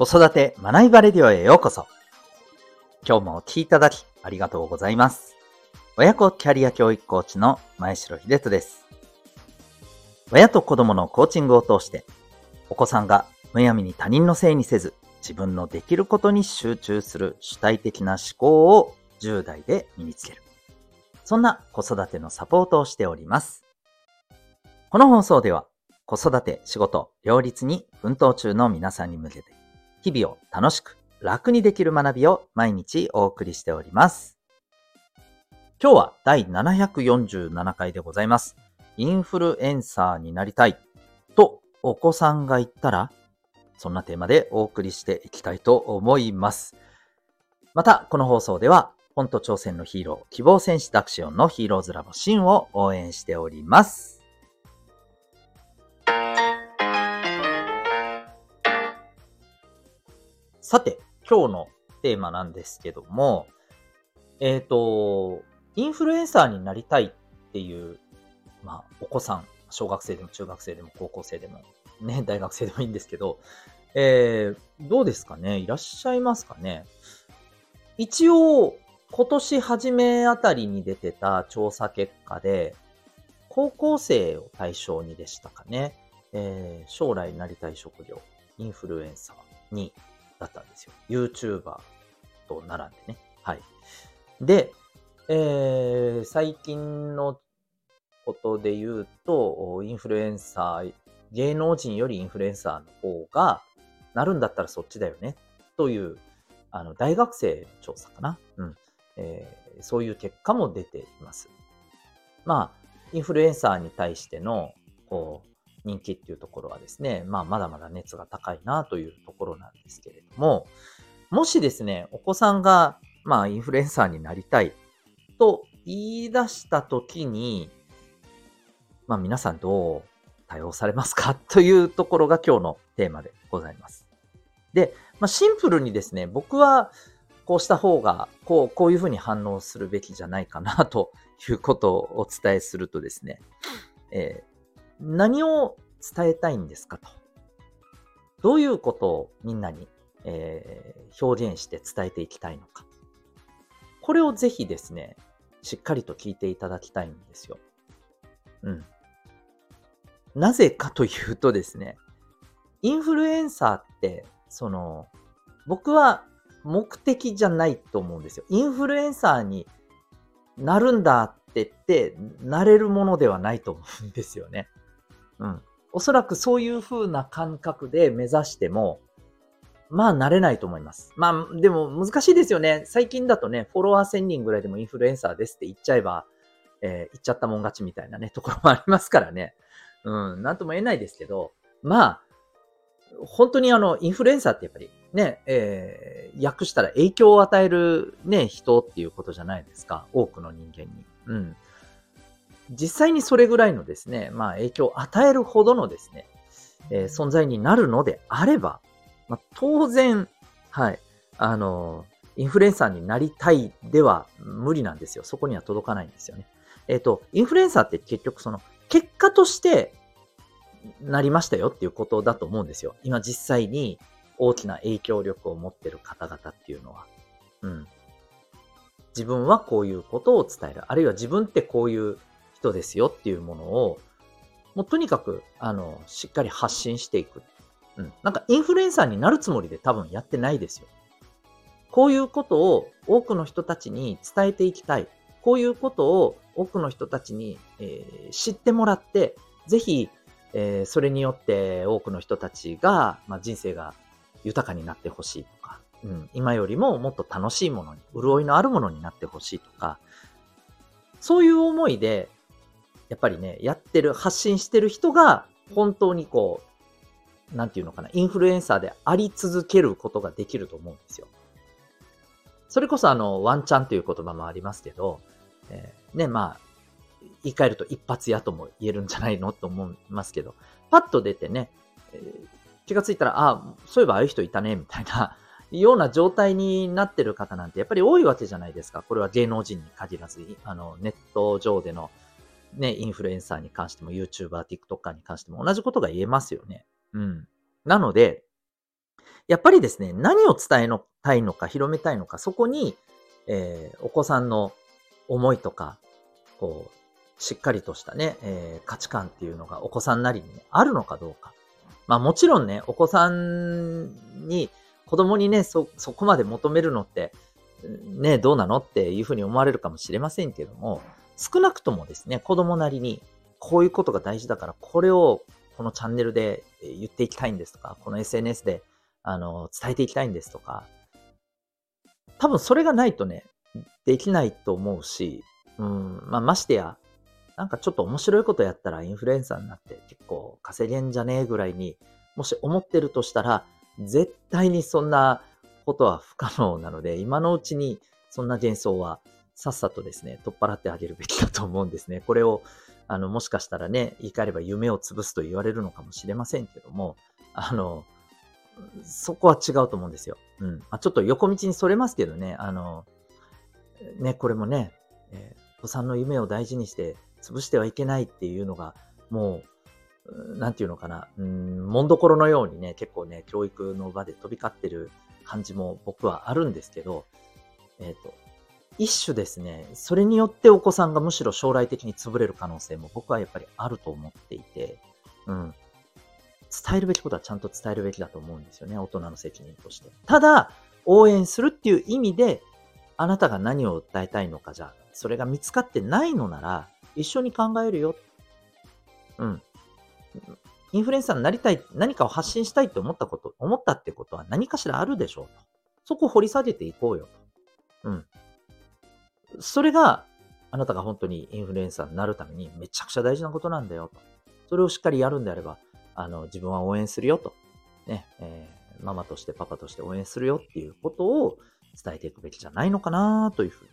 子育て学びバレディオへようこそ。今日もお聴きいただきありがとうございます。親子キャリア教育コーチの前城秀人です。親と子供のコーチングを通して、お子さんがむやみに他人のせいにせず、自分のできることに集中する主体的な思考を10代で身につける。そんな子育てのサポートをしております。この放送では、子育て、仕事、両立に奮闘中の皆さんに向けて、日々を楽しく、楽にできる学びを毎日お送りしております。今日は第747回でございます。インフルエンサーになりたいとお子さんが言ったら、そんなテーマでお送りしていきたいと思います。また、この放送では、本と挑戦のヒーロー、希望戦士ダクシオンのヒーローズラボシンを応援しております。さて、今日のテーマなんですけども、えっ、ー、と、インフルエンサーになりたいっていう、まあ、お子さん、小学生でも中学生でも高校生でも、ね、大学生でもいいんですけど、えー、どうですかね？いらっしゃいますかね？一応、今年初めあたりに出てた調査結果で、高校生を対象にでしたかね、えー、将来なりたい職業、インフルエンサーに。だったんですよ。YouTuber と並んでね。はい。で、えー、最近のことで言うと、インフルエンサー、芸能人よりインフルエンサーの方がなるんだったらそっちだよね。という、あの、大学生調査かな。うん。えー、そういう結果も出ています。まあ、インフルエンサーに対しての、こう、人気っていうところはですね、まあ、まだまだ熱が高いなというところなんですけれども、もしですね、お子さんが、まあ、インフルエンサーになりたいと言い出したときに、まあ、皆さんどう対応されますかというところが今日のテーマでございます。で、まあ、シンプルにですね、僕はこうした方が、こう、こういうふうに反応するべきじゃないかなということをお伝えするとですね、え何を伝えたいんですかと。どういうことをみんなに、えー、表現して伝えていきたいのか。これをぜひですね、しっかりと聞いていただきたいんですよ。うん。なぜかというとですね、インフルエンサーって、その、僕は目的じゃないと思うんですよ。インフルエンサーになるんだって言って、なれるものではないと思うんですよね。うん。おそらくそういう風な感覚で目指しても、まあ、慣れないと思います。まあ、でも難しいですよね。最近だとね、フォロワー1000人ぐらいでもインフルエンサーですって言っちゃえば、えー、言っちゃったもん勝ちみたいなね、ところもありますからね。うん、なんとも言えないですけど、まあ、本当にあの、インフルエンサーってやっぱりね、えー、訳したら影響を与えるね、人っていうことじゃないですか。多くの人間に。うん。実際にそれぐらいのですね、まあ影響を与えるほどのですね、えー、存在になるのであれば、まあ、当然、はい、あの、インフルエンサーになりたいでは無理なんですよ。そこには届かないんですよね。えっ、ー、と、インフルエンサーって結局その、結果としてなりましたよっていうことだと思うんですよ。今実際に大きな影響力を持ってる方々っていうのは。うん。自分はこういうことを伝える。あるいは自分ってこういう人ですよっていうものを、もうとにかく、あの、しっかり発信していく。うん。なんかインフルエンサーになるつもりで多分やってないですよ。こういうことを多くの人たちに伝えていきたい。こういうことを多くの人たちに、えー、知ってもらって、ぜひ、えー、それによって多くの人たちが、まあ、人生が豊かになってほしいとか、うん、今よりももっと楽しいものに、潤いのあるものになってほしいとか、そういう思いでやっぱりね、やってる、発信してる人が、本当にこう、なんていうのかな、インフルエンサーであり続けることができると思うんですよ。それこそあの、ワンチャンという言葉もありますけど、えー、ね、まあ、言い換えると一発やとも言えるんじゃないのと思いますけど、パッと出てね、えー、気がついたら、あ、そういえばああいう人いたね、みたいな、ような状態になってる方なんてやっぱり多いわけじゃないですか。これは芸能人に限らず、あの、ネット上でのね、インフルエンサーに関しても、YouTuber、TikToker に関しても同じことが言えますよね。うん。なので、やっぱりですね、何を伝えのたいのか、広めたいのか、そこに、えー、お子さんの思いとか、こう、しっかりとしたね、えー、価値観っていうのがお子さんなりに、ね、あるのかどうか。まあもちろんね、お子さんに、子供にね、そ、そこまで求めるのって、ね、どうなのっていうふうに思われるかもしれませんけども、少なくともですね、子供なりに、こういうことが大事だから、これをこのチャンネルで言っていきたいんですとか、この SNS であの伝えていきたいんですとか、多分それがないとね、できないと思うし、うん、まあ、ましてや、なんかちょっと面白いことやったらインフルエンサーになって結構稼げんじゃねえぐらいに、もし思ってるとしたら、絶対にそんなことは不可能なので、今のうちにそんな幻想はさっさとですね、取っ払ってあげるべきだと思うんですね。これを、あの、もしかしたらね、言い換えれば夢を潰すと言われるのかもしれませんけども、あの、そこは違うと思うんですよ。うん。まあ、ちょっと横道にそれますけどね、あの、ね、これもね、えー、お子さんの夢を大事にして潰してはいけないっていうのが、もう、なんていうのかな、うん、もんどころのようにね、結構ね、教育の場で飛び交ってる感じも僕はあるんですけど、えっ、ー、と、一種ですね、それによってお子さんがむしろ将来的に潰れる可能性も僕はやっぱりあると思っていて、うん。伝えるべきことはちゃんと伝えるべきだと思うんですよね。大人の責任として。ただ、応援するっていう意味で、あなたが何を訴えたいのかじゃ、それが見つかってないのなら、一緒に考えるよ。うん。インフルエンサーになりたい、何かを発信したいって思ったこと、思ったってことは何かしらあるでしょうと。そこを掘り下げていこうよと。うん。それが、あなたが本当にインフルエンサーになるためにめちゃくちゃ大事なことなんだよと。それをしっかりやるんであれば、あの、自分は応援するよと。ね、えー、ママとしてパパとして応援するよっていうことを伝えていくべきじゃないのかなというふうに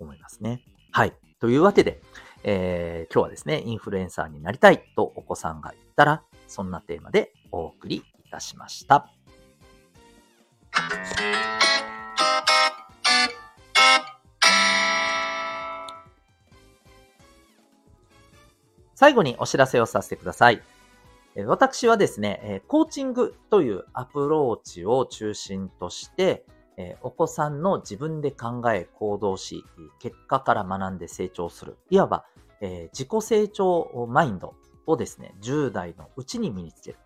思いますね。はい。というわけで、えー、今日はですね、インフルエンサーになりたいとお子さんが言ったら、そんなテーマでお送りいたしました。最後にお知らせをさせてください。私はですね、コーチングというアプローチを中心として、お子さんの自分で考え、行動し、結果から学んで成長する。いわば、自己成長マインドをですね、10代のうちに身につけ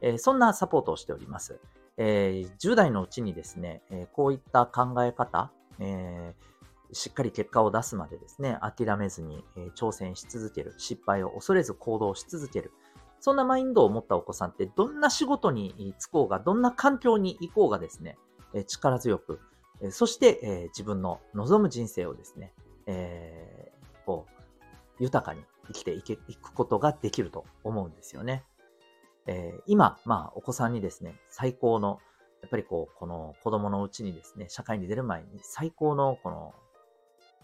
る。そんなサポートをしております。10代のうちにですね、こういった考え方え、しっかり結果を出すまでですね、諦めずに挑戦し続ける。失敗を恐れず行動し続ける。そんなマインドを持ったお子さんって、どんな仕事に就こうが、どんな環境に行こうがですね、力強く、そして自分の望む人生をですね、えー、こう、豊かに生きていけいくことができると思うんですよね。えー、今、まあ、お子さんにですね、最高の、やっぱりこう、この子供のうちにですね、社会に出る前に最高のこの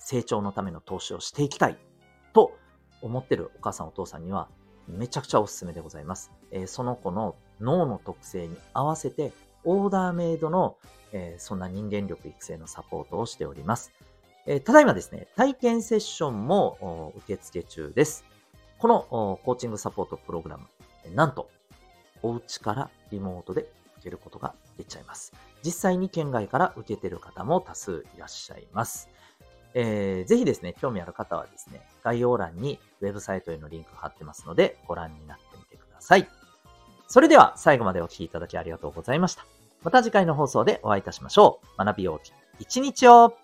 成長のための投資をしていきたいと思ってるお母さんお父さんには、めちゃくちゃおすすめでございます。えー、その子の脳の特性に合わせて、オーダーメイドの、えー、そんな人間力育成のサポートをしております。えー、ただいまですね、体験セッションも受付中です。このコーチングサポートプログラム、なんと、お家からリモートで受けることができちゃいます。実際に県外から受けてる方も多数いらっしゃいます。えー、ぜひですね、興味ある方はですね、概要欄にウェブサイトへのリンク貼ってますので、ご覧になってみてください。それでは最後までお聴きいただきありがとうございました。また次回の放送でお会いいたしましょう。学びよう一日を